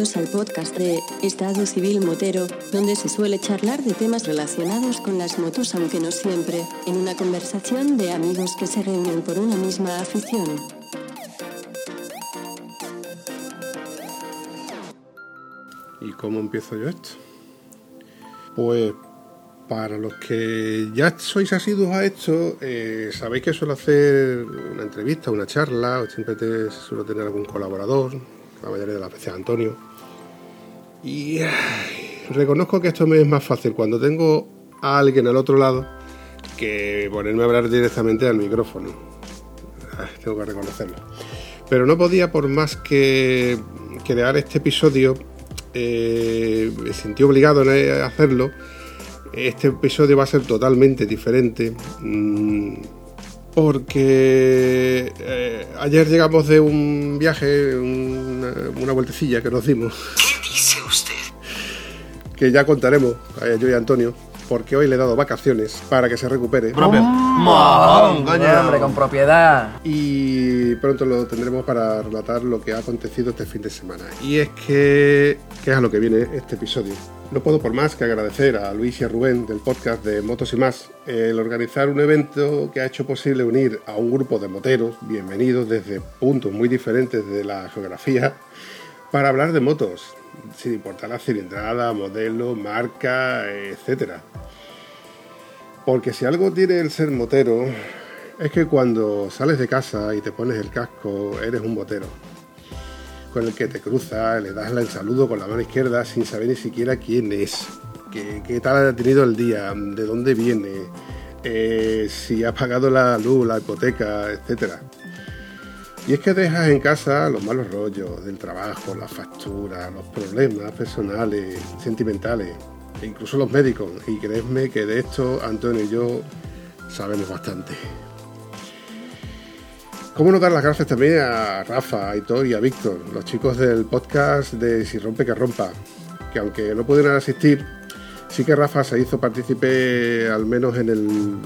Al podcast de Estado Civil Motero, donde se suele charlar de temas relacionados con las motos, aunque no siempre, en una conversación de amigos que se reúnen por una misma afición. ¿Y cómo empiezo yo esto? Pues para los que ya sois asiduos a esto, eh, sabéis que suelo hacer una entrevista, una charla, o siempre te, suelo tener algún colaborador, la mayoría de las veces Antonio. Y reconozco que esto me es más fácil cuando tengo a alguien al otro lado que ponerme a hablar directamente al micrófono. Tengo que reconocerlo. Pero no podía, por más que crear este episodio, eh, me sentí obligado a hacerlo. Este episodio va a ser totalmente diferente. mmm, porque eh, ayer llegamos de un viaje, una, una vueltecilla que nos dimos. ¿Qué dice usted? Que ya contaremos, eh, yo y Antonio, porque hoy le he dado vacaciones para que se recupere. ¡Mojón, coño! hombre, con propiedad. Y pronto lo tendremos para relatar lo que ha acontecido este fin de semana. Y es que, que es a lo que viene este episodio. No puedo por más que agradecer a Luis y a Rubén del podcast de Motos y más el organizar un evento que ha hecho posible unir a un grupo de moteros bienvenidos desde puntos muy diferentes de la geografía para hablar de motos, sin importar la cilindrada, modelo, marca, etcétera. Porque si algo tiene el ser motero es que cuando sales de casa y te pones el casco eres un motero con el que te cruza, le das el saludo con la mano izquierda sin saber ni siquiera quién es, qué, tal ha tenido el día, de dónde viene, eh, si ha pagado la luz, la hipoteca, etcétera. Y es que dejas en casa los malos rollos del trabajo, las facturas, los problemas personales, sentimentales, e incluso los médicos. Y creedme que de esto Antonio y yo sabemos bastante. ¿Cómo no dar las gracias también a Rafa, a Aitor y a Víctor, los chicos del podcast de Si Rompe que Rompa? Que aunque no pudieron asistir, sí que Rafa se hizo partícipe al menos en, en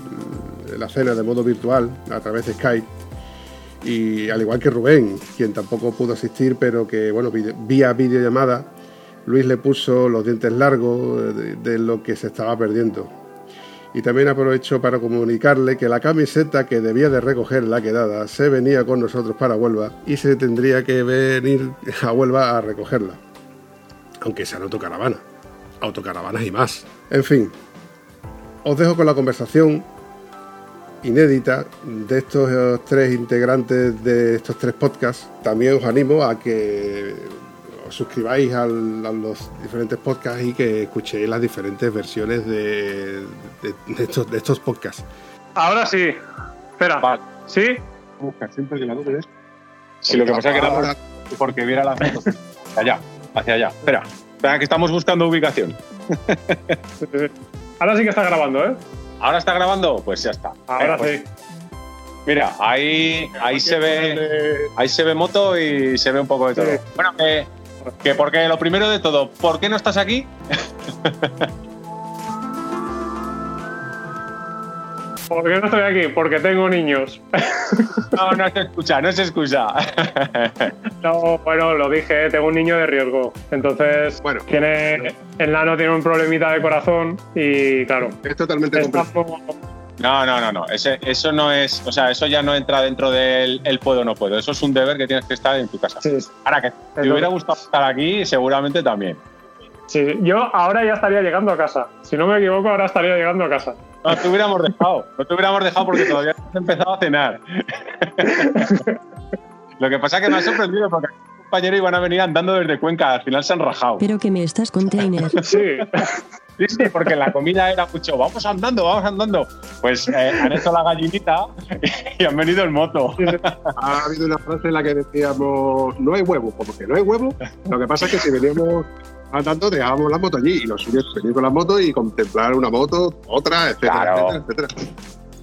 la cena de modo virtual a través de Skype. Y al igual que Rubén, quien tampoco pudo asistir, pero que, bueno, vía videollamada, Luis le puso los dientes largos de, lo que se estaba perdiendo. Y también aprovecho para comunicarle que la camiseta que debía de recoger la quedada se venía con nosotros para Huelva y se tendría que venir a Huelva a recogerla. Aunque sea en autocaravana. Autocaravanas y más. En fin, os dejo con la conversación inédita de estos eh, tres integrantes de estos tres podcasts. También os animo a que os suscribáis al, a los diferentes podcasts y que escuchéis las diferentes versiones de, de, de estos, de estos podcasts. Ahora sí. Espera. Vale. ¿Sí? Busca siempre que la luz es. Si lo que pasa es que era por- porque viera las fotos. Hacia allá, hacia allá. Espera, espera que estamos buscando ubicación. Ahora sí que está grabando, ¿eh? ¿Ahora está grabando? Pues ya está. Ahora Eh, pues, sí. Mira, ahí, ahí se ve. Ahí se ve moto y se ve un poco de todo. Bueno, que, que porque lo primero de todo, ¿por qué no estás aquí? ¿Por qué no estoy aquí? Porque tengo niños. No, no se escucha, no se escucha. No, bueno, lo dije, tengo un niño de riesgo. Entonces, Bueno. tiene, el nano tiene un problemita de corazón y, claro, Es totalmente comprensible. No, no, no, no. Ese, eso no es. O sea, eso ya no entra dentro del el puedo o no puedo. Eso es un deber que tienes que estar en tu casa. Sí. Ahora que te hubiera gustado estar aquí, seguramente también. Sí, yo ahora ya estaría llegando a casa. Si no me equivoco, ahora estaría llegando a casa. No te hubiéramos dejado. No te hubiéramos dejado porque todavía no has empezado a cenar. Lo que pasa es que me ha sorprendido porque mis compañeros iban a venir andando desde Cuenca. Al final se han rajado. Pero que me estás container. Sí, Sí, sí, porque la comida era mucho. Vamos andando, vamos andando. Pues eh, han hecho la gallinita y han venido en moto. Ha habido una frase en la que decíamos, no hay huevo, como que no hay huevo. Lo que pasa es que si veníamos andando, dejábamos la moto allí y los suyos venir con la moto y contemplar una moto, otra, etcétera, Claro. etcétera, etcétera.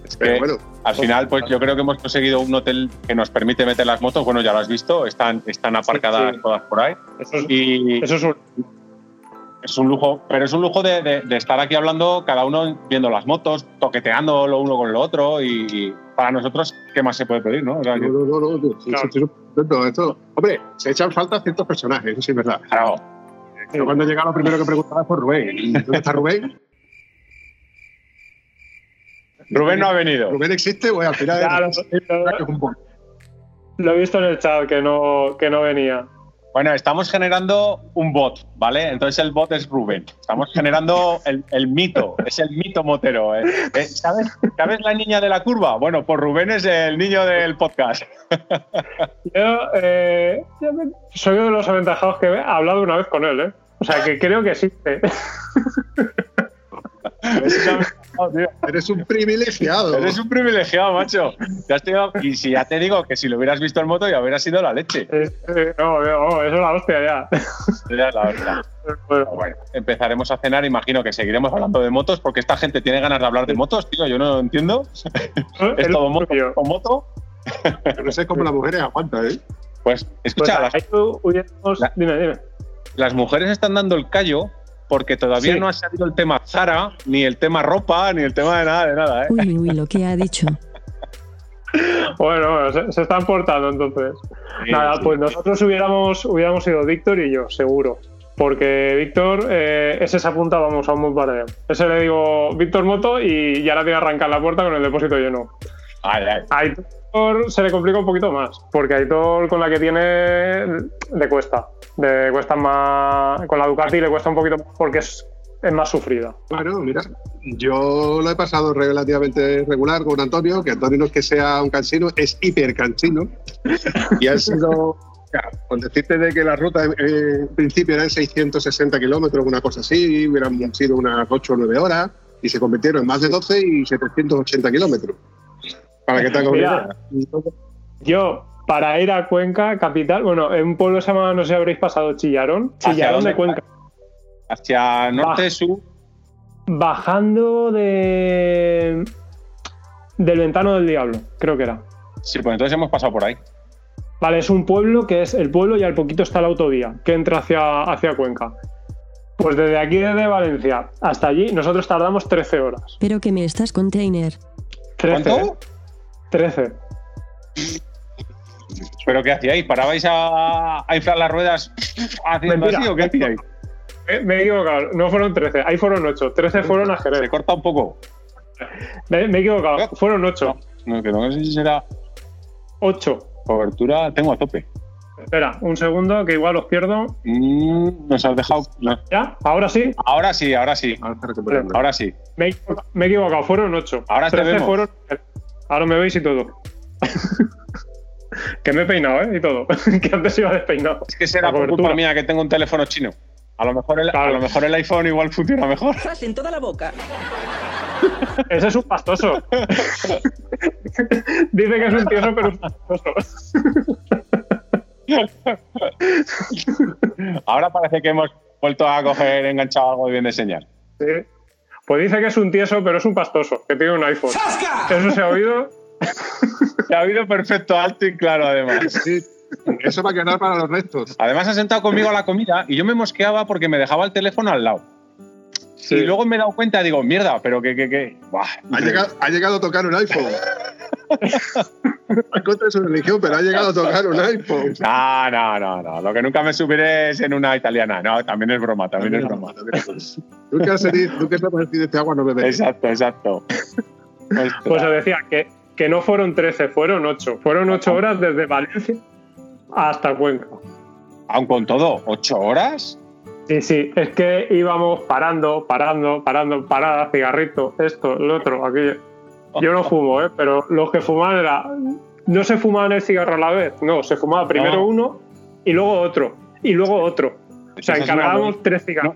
Es Pero que bueno, al final, pues yo creo que hemos conseguido un hotel que nos permite meter las motos. Bueno, ya lo has visto, están, están aparcadas sí. todas por ahí. eso es, Y eso es un, es un lujo, pero es un lujo de, de- de estar aquí hablando, cada uno viendo las motos, toqueteando lo uno con lo otro. Y, y para nosotros, ¿qué más se puede pedir, no? O sea, no, no, no, no, sí, Claro. sí, sí, esto. Hombre, se echan falta ciertos personajes, eso sí es verdad. Claro. Yo cuando llega lo primero que preguntaba fue Rubén. ¿Y ¿Dónde está Rubén? Rubén no ha venido. ¿Rubén existe o al final Ya, lo, lo- es lo he visto en el chat que no, que no venía. Bueno, estamos generando un bot, ¿vale? Entonces el bot es Rubén. Estamos generando el, el mito, es el mito motero. ¿eh? Eh, ¿Sabes, ¿Sabes la niña de la curva? Bueno, pues Rubén es el niño del podcast. Yo eh, me- soy uno de los aventajados que he hablado una vez con él, ¿eh? O sea, que creo que existe. Eres un privilegiado. Eres un privilegiado, macho. Tenido- Y si ya te digo que si lo hubieras visto en moto ya hubiera sido la leche. Es- eh, no, no, eso es la hostia ya. Ya es la. Pero bueno, empezaremos a cenar. Imagino que seguiremos hablando de motos porque esta gente tiene ganas de hablar de motos, tío. Yo no lo entiendo. Es El todo moto, todo moto. Yo no sé cómo las mujeres aguantan, ¿eh? Pues Pues escucha, las, La- Dime, dime. las mujeres están dando el callo porque todavía Sí. no ha salido el tema Zara, ni el tema ropa, ni el tema de nada, de nada, ¿eh? Uy, uy, lo que ha dicho. Bueno, bueno, se, se están portando entonces. Sí, Nada, sí. pues nosotros hubiéramos, hubiéramos sido Víctor y yo, seguro. Porque Víctor, eh, ese se apunta, vamos, a un bombardeo. Ese le digo Víctor Moto y ya la tiene arrancar la puerta con el depósito lleno. Ay, ay. A Se le complica un poquito más, porque Aitor con la que tiene le cuesta. Le cuesta más. Con la Ducati le cuesta un poquito más porque es, es más sufrida. Bueno, mira, yo lo he pasado relativamente regular con Antonio, que Antonio no es que sea un cansino, es hiper cansino. Y ha sido, ya, con decirte de que la ruta en principio eran 660 kilómetros, una cosa así, hubieran sido unas 8 o 9 horas, y se convirtieron en más de 12 y 780 kilómetros. Para que te idea. Yo, para ir a Cuenca, capital, bueno, en un pueblo se llama, no sé si habréis pasado, Chillarón. ¿Hacia Chillarón dónde? de Cuenca. Hacia norte, sur. Bajando de. Del Ventano del Diablo, creo que era. Sí, pues entonces hemos pasado por ahí. Vale, es un pueblo que es el pueblo y al poquito está la autovía que entra hacia, hacia Cuenca. Pues desde aquí, desde Valencia hasta allí, nosotros tardamos 13 horas. Pero que me estás container. 13. ¿Cuánto? ¿Eh? 13. ¿Pero qué hacíais? ¿Parabais a, a inflar las ruedas haciendo Mentira. así o qué hacíais? Eh, me he equivocado, no fueron 13, ahí fueron 8. 13 fueron a Se Jerez. corta un poco. Me, me he equivocado, fueron 8. No, que no sé si será 8. cobertura. Tengo a tope. Espera, un segundo, que igual os pierdo. Mm, nos has dejado. no. ¿Ya? ¿Ahora sí? Ahora sí, ahora sí. Ahora sí. Me he equivocado, fueron 8. Ahora te vemos. fueron. Ahora me veis y todo. que me he peinado, ¿eh? Y todo. que antes iba despeinado. Es que será por culpa mía que tengo un teléfono chino. A lo mejor el, a lo mejor el iPhone igual funciona mejor. ¡Zas en toda la boca! Ese es un pastoso. Dice que es un tieso, pero es un pastoso. Ahora parece que hemos vuelto a coger enganchado algo bien de señal. Sí. Pues dice que es un tieso, pero es un pastoso, que tiene un iPhone. Eso se ha oído. Se ha oído perfecto, alto y claro, además. Sí, eso va a quedar para los restos. Además, ha sentado conmigo a la comida y yo me mosqueaba porque me dejaba el teléfono al lado. Sí. Y luego me he dado cuenta, digo, mierda, pero que, que, que. Buah, Ha llegado, ha llegado a tocar un iPhone. en contra de su religión, pero ha llegado a tocar un iPhone. No, no, no, no. Lo que nunca me subiré es en una italiana. No, también es broma, también es broma. Nunca se dice, nunca se puede decir este agua no beberé. Exacto, exacto. Pues os decía que, que no fueron 13, fueron 8. Fueron 8 horas desde Valencia hasta Cuenca. Aun con todo, ¿ocho horas? Sí, sí, es que íbamos parando, parando, parando, parada, cigarrito, esto, lo otro, aquello. Yo no fumo, ¿eh? pero los que fumaban era. No se fumaban el cigarro a la vez, no, se fumaba primero No. uno y luego otro, y luego otro. O sea, encargábamos tres cigarros.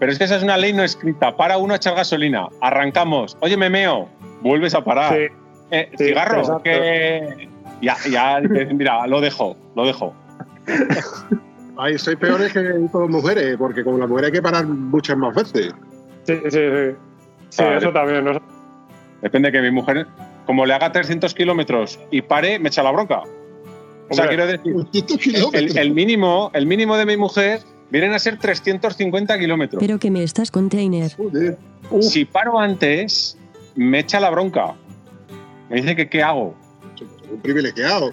Pero es que esa es una ley no escrita. Para uno a echar gasolina. Arrancamos. Oye, me meo. Vuelves a parar. Sí, Eh, sí, cigarro, que. Ya, ya, mira, lo dejo, lo dejo. Ay, sois peores que todas mujeres, porque como la mujer hay que parar muchas más veces. sí, sí. Sí, Sí, Vale. eso también. ¿no? Depende que mi mujer, como le haga 300 kilómetros y pare, me echa la bronca. O sea, Hombre. quiero decir, 200 el, kilómetros. el mínimo, el mínimo de mi mujer vienen a ser 350 kilómetros. Pero que me estás container. Joder. Uf, Si paro antes, me echa la bronca. Me dice que qué hago. Un privilegiado.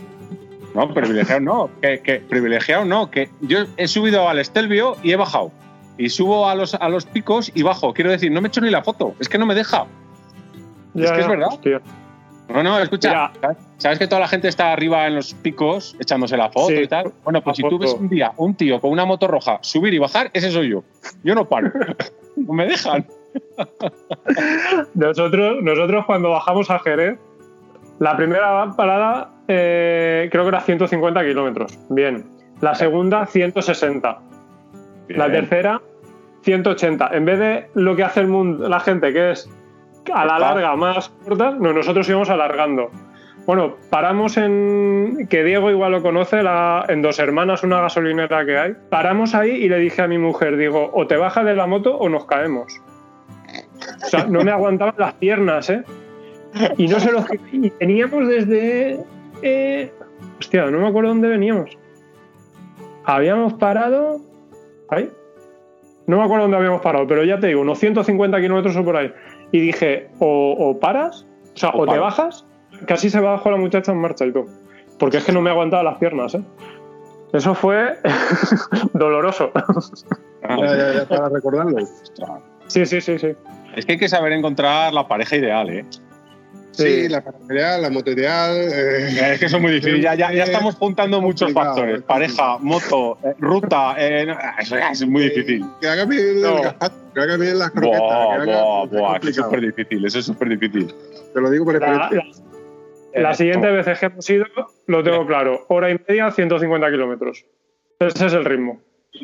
No, privilegiado no, que, que privilegiado no, que yo he subido al Estelvio y he bajado. Y subo a los, a los picos y bajo. Quiero decir, no me he hecho ni la foto, es que no me deja. Ya, es que es verdad. hostia. No, no, escucha, Mira. ¿sabes- ¿sabes que toda la gente está arriba en los picos echándose la foto Sí, y tal? Bueno, pues si tú ves un día un tío con una moto roja subir y bajar, ese soy yo. Yo no paro. no me dejan. Nosotros, nosotros cuando bajamos a Jerez, la primera parada eh, creo que era 150 kilómetros. Bien. La segunda, 160. La tercera, 180. En vez de lo que hace el mundo, la gente, que es a la larga más corta, no, nosotros íbamos alargando. Bueno, paramos en. que Diego igual lo conoce, la- en Dos Hermanas, una gasolinera que hay. Paramos ahí y le dije a mi mujer: digo, o te bajas de la moto o nos caemos. O sea, no me aguantaban las piernas, ¿eh? Y no sé los que. Y teníamos desde. eh, hostia, no me acuerdo dónde veníamos. Habíamos parado. ¿Ahí? No me acuerdo dónde habíamos parado, pero ya te digo, unos 150 kilómetros o por ahí. Y dije, o, o paras, o sea, O o, te bajas. Casi se bajó la muchacha en marcha y todo. Porque es que no me aguantaba las piernas, ¿eh? Eso fue doloroso. Ah, Ya, ya, ya, para recordarlo. Sí, sí, sí, sí. Es que hay que saber encontrar la pareja ideal, ¿eh? Sí, Sí. la material, la moto ideal. eh, Es que son muy difíciles. Ya, ya, ya estamos juntando muchos factores. es Pareja, moto, eh, ruta. eh, no, eso ya es muy difícil. Que haga bien No. que haga bien las croquetas. Buah, que haga- buah, es buah, súper difícil. Eso es súper difícil. Te lo digo por experiencia. la- la siguiente vez que hemos ido, lo tengo claro. Hora y media, 150 kilómetros. Ese es el ritmo.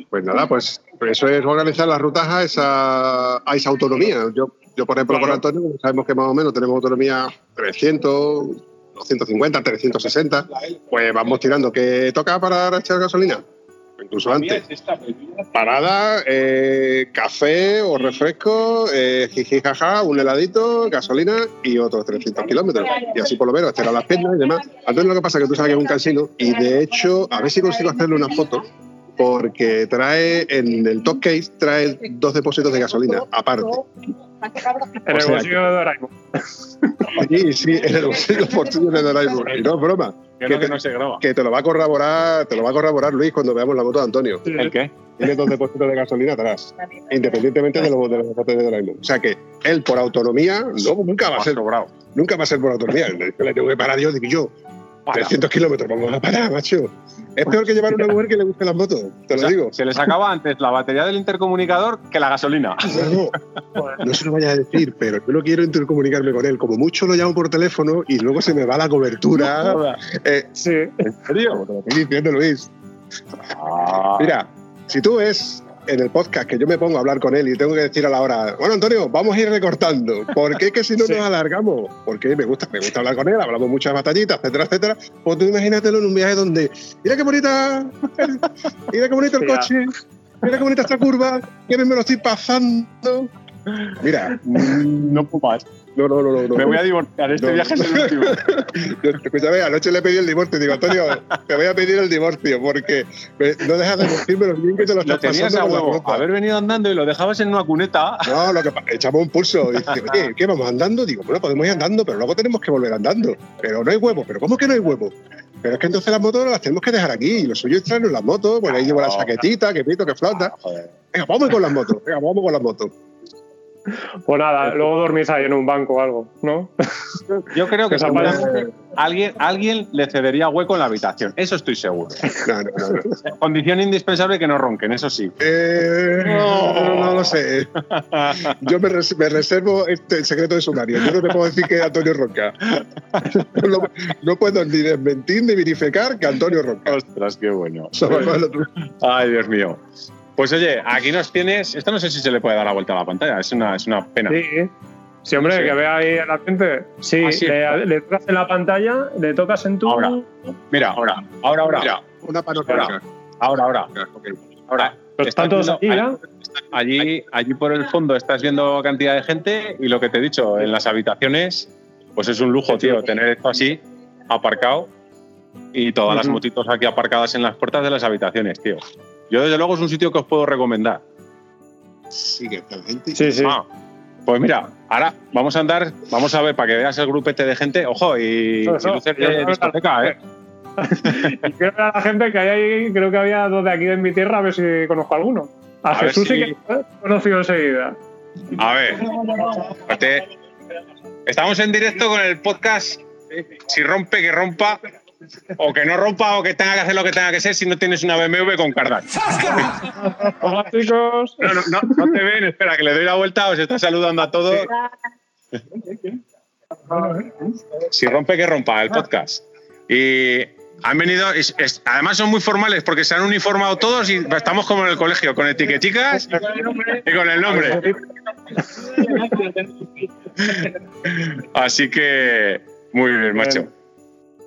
Pues nada, pues eso es organizar las rutas a esa, a esa autonomía. Yo, yo por ejemplo, Claro. con Antonio, como sabemos que más o menos tenemos autonomía 300, 250, 360, pues vamos tirando. ¿Qué toca para echar gasolina? Incluso antes. Parada, eh, café o refresco, eh, jiji, jaja, un heladito, gasolina y otros 300 kilómetros. Y así por lo menos estirar las piernas y demás. Antonio, lo que pasa es que tú sabes que es un cansino y de hecho, a ver si consigo hacerle una foto porque trae en el top case trae dos depósitos de gasolina aparte. En el bolsillo de Doraemon. Sí, sí, en el bolsillo de Doraemon. Y no es broma, Que Que no, que te- no se graba. que te lo va a corroborar, te lo va a corroborar Luis cuando veamos la moto de Antonio. ¿El qué? Tiene dos depósitos de gasolina atrás, independientemente de los, de los botes de Doraemon. O sea que él por autonomía no, nunca va a ser sobrado. nunca va a ser por autonomía. Le, le tengo que parar yo, digo yo, 300 kilómetros, vamos a parar, macho. Es peor que llevar una mujer que le guste las motos, te O lo sea, digo. Se les acaba antes la batería del intercomunicador que la gasolina. No, se lo vaya a decir, pero yo no quiero intercomunicarme con él. Como mucho lo llamo por teléfono y luego se me va la cobertura. Eh, Sí. ¿En serio? te lo estoy diciendo, Luis. Ah, Mira, si tú ves en el podcast que yo me pongo a hablar con él y tengo que decir a la hora, bueno, Antonio, vamos a ir recortando. porque es que si no Sí. nos alargamos? Porque me gusta, me gusta hablar con él, hablamos muchas batallitas, etcétera, etcétera. Pues tú imagínatelo en un viaje donde, mira qué bonita, mira qué bonito el coche, mira qué bonita esta curva, que me lo estoy pasando. Mira, no puedo no, no, no, no. Me voy a divorciar. Este No. viaje es el último. Escúchame, anoche le pedí el divorcio. Digo, Antonio, te voy a pedir el divorcio porque me- no dejas de decirme lo bien que te lo tenías a huevo. Haber venido andando y lo dejabas en una cuneta. No, lo que pa- echamos un pulso. Dice, oye, ¿qué vamos andando? Digo, bueno, podemos ir andando, pero luego tenemos que volver andando. Pero no hay huevo. ¿Pero cómo que no hay huevo? Pero es que entonces las motos las tenemos que dejar aquí. Y lo suyo es traernos las motos. Bueno, ahí llevo la chaquetita, que pito, que flota. Joder. Venga, vamos con las motos. Venga, vamos con las motos. Pues nada, luego dormís ahí en un banco o algo, ¿no? Yo creo que alguien, alguien le cedería hueco en la habitación. Eso estoy seguro. No, no. Condición indispensable que no ronquen, eso sí. Eh, no, no lo sé. Yo me, res- me reservo este, el secreto de sumario. Yo no te puedo decir que es Antonio Ronca. No, no puedo ni desmentir ni verificar que Antonio Ronca. Ostras, qué bueno. Ay, Dios mío. Pues oye, aquí nos tienes. Esto no sé si se le puede dar la vuelta a la pantalla, es una, es una pena. Sí. Sí, hombre, Sí. que vea ahí a la gente. Sí, Ah, sí. le, le tocas en la pantalla, le tocas en tu. Ahora. Mira, ahora, ahora, ahora. Mira, una panorámica. Ahora, ahora. Ahora. Estás están todos viendo- aquí, ¿ya? Allí, allí por el fondo estás viendo cantidad de gente y lo que te he dicho, en las habitaciones, pues es un lujo, tío, tener esto así, aparcado y todas las motitos aquí aparcadas en las puertas de las habitaciones, tío. Yo, desde luego, es un sitio que os puedo recomendar. Sí, que gente. Sí, sí. Ah, pues mira, ahora vamos a andar, vamos a ver para que veas el grupete de gente. Ojo, y, eso. y luces de discoteca, ¿eh? y quiero ver a la gente que hay ahí, creo que había dos de aquí de mi tierra, a ver si conozco alguno. A, A ver Jesús sí si- que lo he conocido enseguida. A ver, te- estamos en directo con el podcast. Si rompe, que rompa. O que no rompa o que tenga que hacer lo que tenga que ser si no tienes una BMW con cardan. Hola chicos. No, no, no, no te ven, espera, que le doy la vuelta, os está saludando a todos. Si rompe, que rompa el podcast. Y han venido, es- es- además son muy formales porque se han uniformado todos y estamos como en el colegio, con etiqueticas y con el nombre. Así que, muy bien, macho.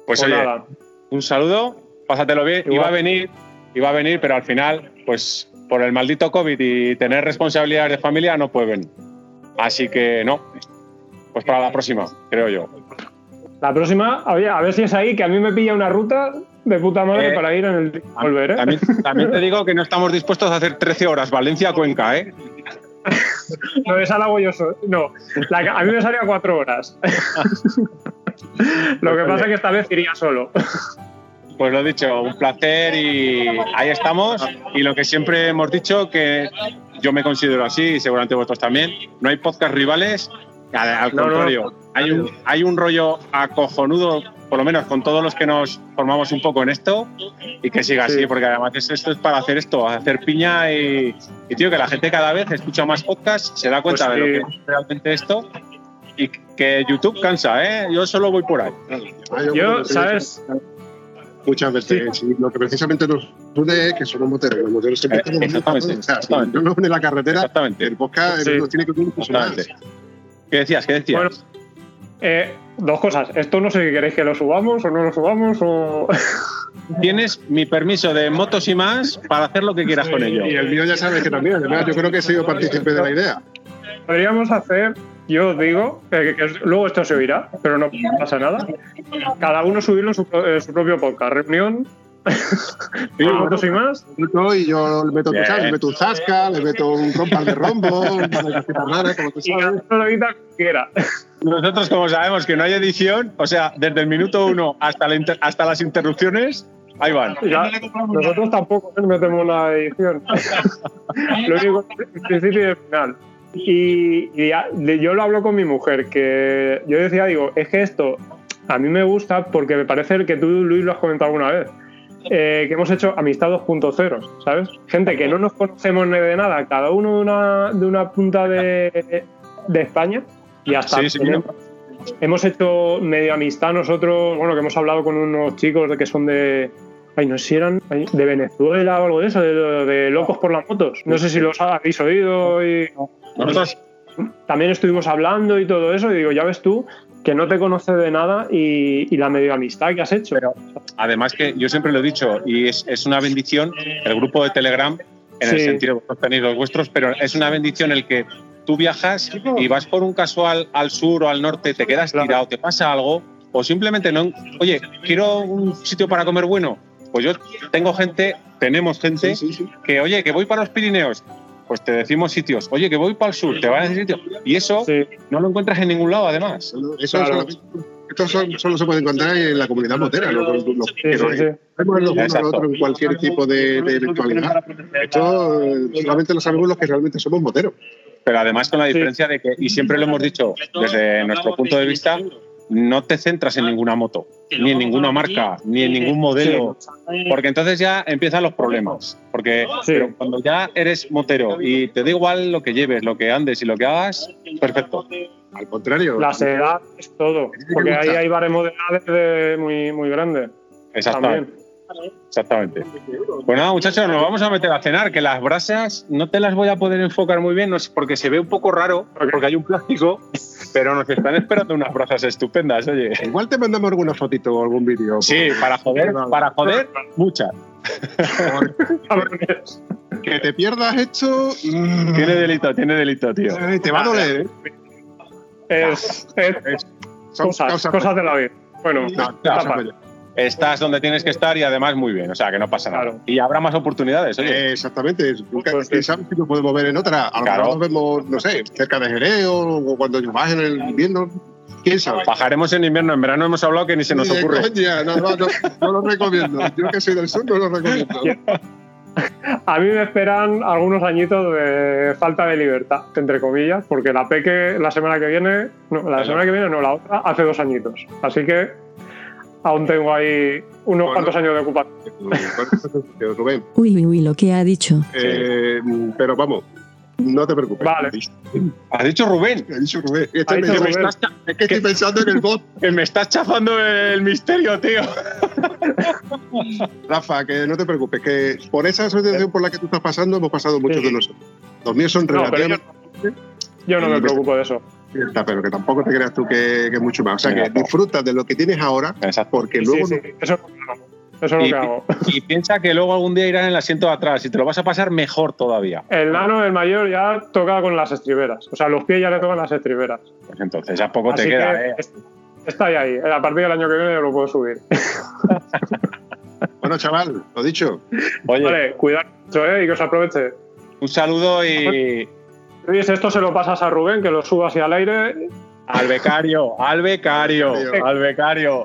Pues Pues oye, nada. un saludo, pásatelo bien. Igual. Iba a venir, iba a venir, pero al final, pues por el maldito COVID y tener responsabilidades de familia, no puede venir. Así que no. Pues para la próxima, creo yo. La próxima, oye, a ver si es ahí, que a mí me pilla una ruta de puta madre Eh, para ir en el volver, ¿eh? También, también te digo que no estamos dispuestos a hacer 13 horas Valencia-Cuenca, ¿eh? No, esa la hago yo. No, la a mí me salía cuatro horas. Lo que pasa es que esta vez iría solo. Pues lo dicho, un placer y ahí estamos. Y lo que siempre hemos dicho, que yo me considero así y seguramente vosotros también, no hay podcast rivales, al, contrario, Hay, un, hay un rollo acojonudo, por lo menos con todos los que nos formamos un poco en esto, y que siga Sí. así, porque además es- esto es para hacer esto, hacer piña y, y, tío, que la gente cada vez escucha más podcasts, se da cuenta Pues de lo que es realmente esto. Y que YouTube cansa, ¿eh? Yo solo voy por ahí. Ah, Yo, ¿sabes? Muchas veces, sí, lo que precisamente nos une es que somos moteros. Los moteros siempre Eh, exactamente, o sea, si exactamente. no nos une la carretera, Exactamente. el podcast Sí. nos tiene que unir. Exactamente. ¿Qué decías? ¿Qué decías? Bueno, eh, dos cosas. Esto no sé si queréis que lo subamos o no lo subamos o. Tienes mi permiso de motos y más para hacer lo que quieras con ello. Y el mío ya sabes que también. Además, yo creo que he sido partícipe de la idea. Podríamos hacer, yo os digo, que, que luego esto se oirá, pero no pasa nada. Cada uno subirlo en su, en su propio podcast. Reunión. y motos y más. Y yo le meto, Bien. sabes, le meto un zasca, le meto un compás de rombo, una cosita rara, como tú sabes. Nosotros, como sabemos que no hay edición, o sea, desde el minuto uno hasta, la inter- hasta las interrupciones, ahí van. Ya, nosotros tampoco metemos la edición. lo único es el principio y el final. Y, y ya- de- yo lo hablo con mi mujer, que yo decía, digo, es que esto a mí me gusta porque me parece que tú, Luis, lo has comentado alguna vez. eh, que hemos hecho Amistad 2.0, ¿sabes? Gente que no nos conocemos ni de nada, cada uno de una, de una punta de, de España y hasta Sí, sí. tenemos- hemos hecho medio amistad nosotros, bueno, que hemos hablado con unos chicos de que son de, ay, no sé si eran ay, de Venezuela o algo de eso, de, de locos por las motos. No sé si los habéis oído y Nosotros, también estuvimos hablando y todo eso y digo, ya ves tú que no te conoces de nada y, y la medio amistad que has hecho. además que yo siempre lo he dicho, y es, es una bendición el grupo de Telegram, en el sentido que vosotros tenéis los vuestros, pero es una bendición el que tú viajas y vas por un casual al sur o al norte, te quedas tirado, te pasa algo, o simplemente no. Oye, quiero un sitio para comer bueno. Pues yo tengo gente, tenemos gente Sí, sí, sí. que, oye, que voy para los Pirineos, pues te decimos sitios. Oye, que voy para el sur, te van a decir sitios. Y eso Sí, no lo encuentras en ningún lado, además. Eso Claro. esto solo, solo se puede encontrar en la comunidad motera. Lo, lo- lo- sí, que sí, sí. Los unos los otros en cualquier tipo de, de. Esto solamente lo sabemos los que realmente somos moteros. Pero además con la Sí. diferencia de que, y siempre lo hemos dicho desde nuestro punto de vista, no te centras en ninguna moto, ni en ninguna marca, ni en ningún modelo, porque entonces ya empiezan los problemas. Porque Sí. pero cuando ya eres motero y te da igual lo que lleves, lo que andes y lo que hagas, perfecto. Al contrario. Las edades, todo. Porque ahí hay baremos de edades de muy, muy grandes. Exactamente. También. Exactamente. Pues nada, muchachos, nos vamos a meter a cenar, que las brasas no te las voy a poder enfocar muy bien, no sé, porque se ve un poco raro, porque hay un plástico, pero nos están esperando unas brasas estupendas, oye. Igual te mandamos alguna fotito o algún vídeo. Sí, para joder, para joder, muchas. Que te pierdas esto. mm, Tiene delito, tiene delito, tío. ay, te va a doler, ¿eh? Es, es Son cosas, cosas de la vida. Bueno, No, tapa. Estás donde tienes que estar y además muy bien, o sea, que no pasa nada. Claro. Y habrá más oportunidades, oye. Eh, exactamente. Nunca Pues sabe si nos podemos ver en otra. A lo Claro. mejor nos vemos, no sé, cerca de Jerez o, cuando vas en el invierno. ¿Quién sabe? Bajaremos en invierno, en verano hemos hablado que ni se nos ocurre. coña, no, no, no, no lo recomiendo. Yo que soy del sur no lo recomiendo. A mí me esperan algunos añitos de falta de libertad, entre comillas, porque la Peque la semana que viene, no, la semana que viene no, la otra, hace dos añitos. Así que aún tengo ahí unos Bueno. cuantos años de ocupación. Bueno, Rubén, Uy, uy, uy, lo que ha dicho. eh, pero vamos, no te preocupes. Vale. ¿Has dicho Rubén? He dicho Rubén. Ha dicho Que me, Rubén. estás, Es que estoy pensando en el bot, que me estás chafando el misterio, tío. Rafa, que no te preocupes, que por esa asociación por la que tú estás pasando hemos pasado muchos Sí. de nosotros. Los míos son No, pero yo, relativamente, yo no me preocupo de eso. Pero que tampoco te creas tú que, que mucho más. O sea, que Exacto. disfrutas de lo que tienes ahora, Exacto. porque Sí, luego sí, eso es lo que hago. Eso es lo Y- que hago. Y piensa que luego algún día irán en el asiento de atrás y te lo vas a pasar mejor todavía. El nano, el mayor, ya toca con las estriberas. O sea, los pies ya le tocan las estriberas. Pues entonces ya poco Así te queda, que ¿eh? est- está ahí, ahí. A partir del año que viene ya lo puedo subir. Bueno, chaval, lo dicho. Oye, Vale, cuidado mucho, ¿eh? Y que os aproveche. un saludo y Luis, esto se lo pasas a Rubén, que lo suba así al aire. al becario, al becario, al becario.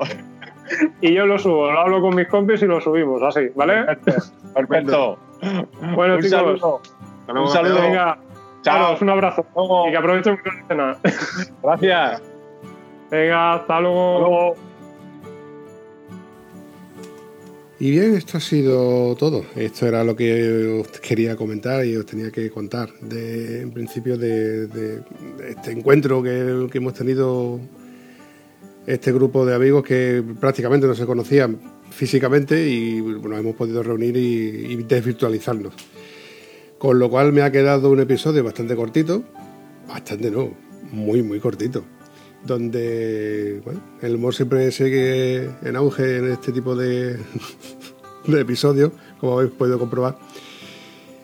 Y yo lo subo, lo hablo con mis compis y lo subimos, así, ¿vale? Perfecto. Bueno, un chicos, saludo. Un saludo. Venga, Chao. Un abrazo. Luego. Y que aprovechen mucho la cena. Gracias. Venga, hasta luego. Y bien, esto ha sido todo. Esto era lo que os quería comentar y os tenía que contar. De, en principio de, este encuentro que, que hemos tenido este grupo de amigos que prácticamente no se conocían físicamente y bueno, hemos podido reunir y, y desvirtualizarnos. Con lo cual me ha quedado un episodio bastante cortito, bastante no, muy muy cortito, donde el humor siempre sigue en auge en este tipo de, de episodios, como habéis podido comprobar.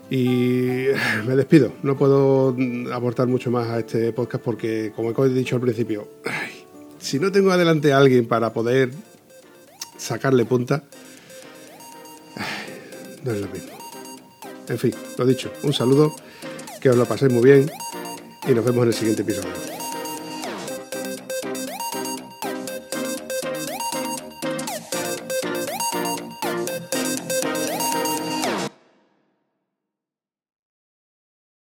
Y me despido, no puedo aportar mucho más a este podcast porque, como he dicho al principio, si no tengo adelante a alguien para poder sacarle punta, no es lo mismo. En fin, lo dicho, un saludo, que os lo paséis muy bien y nos vemos en el siguiente episodio.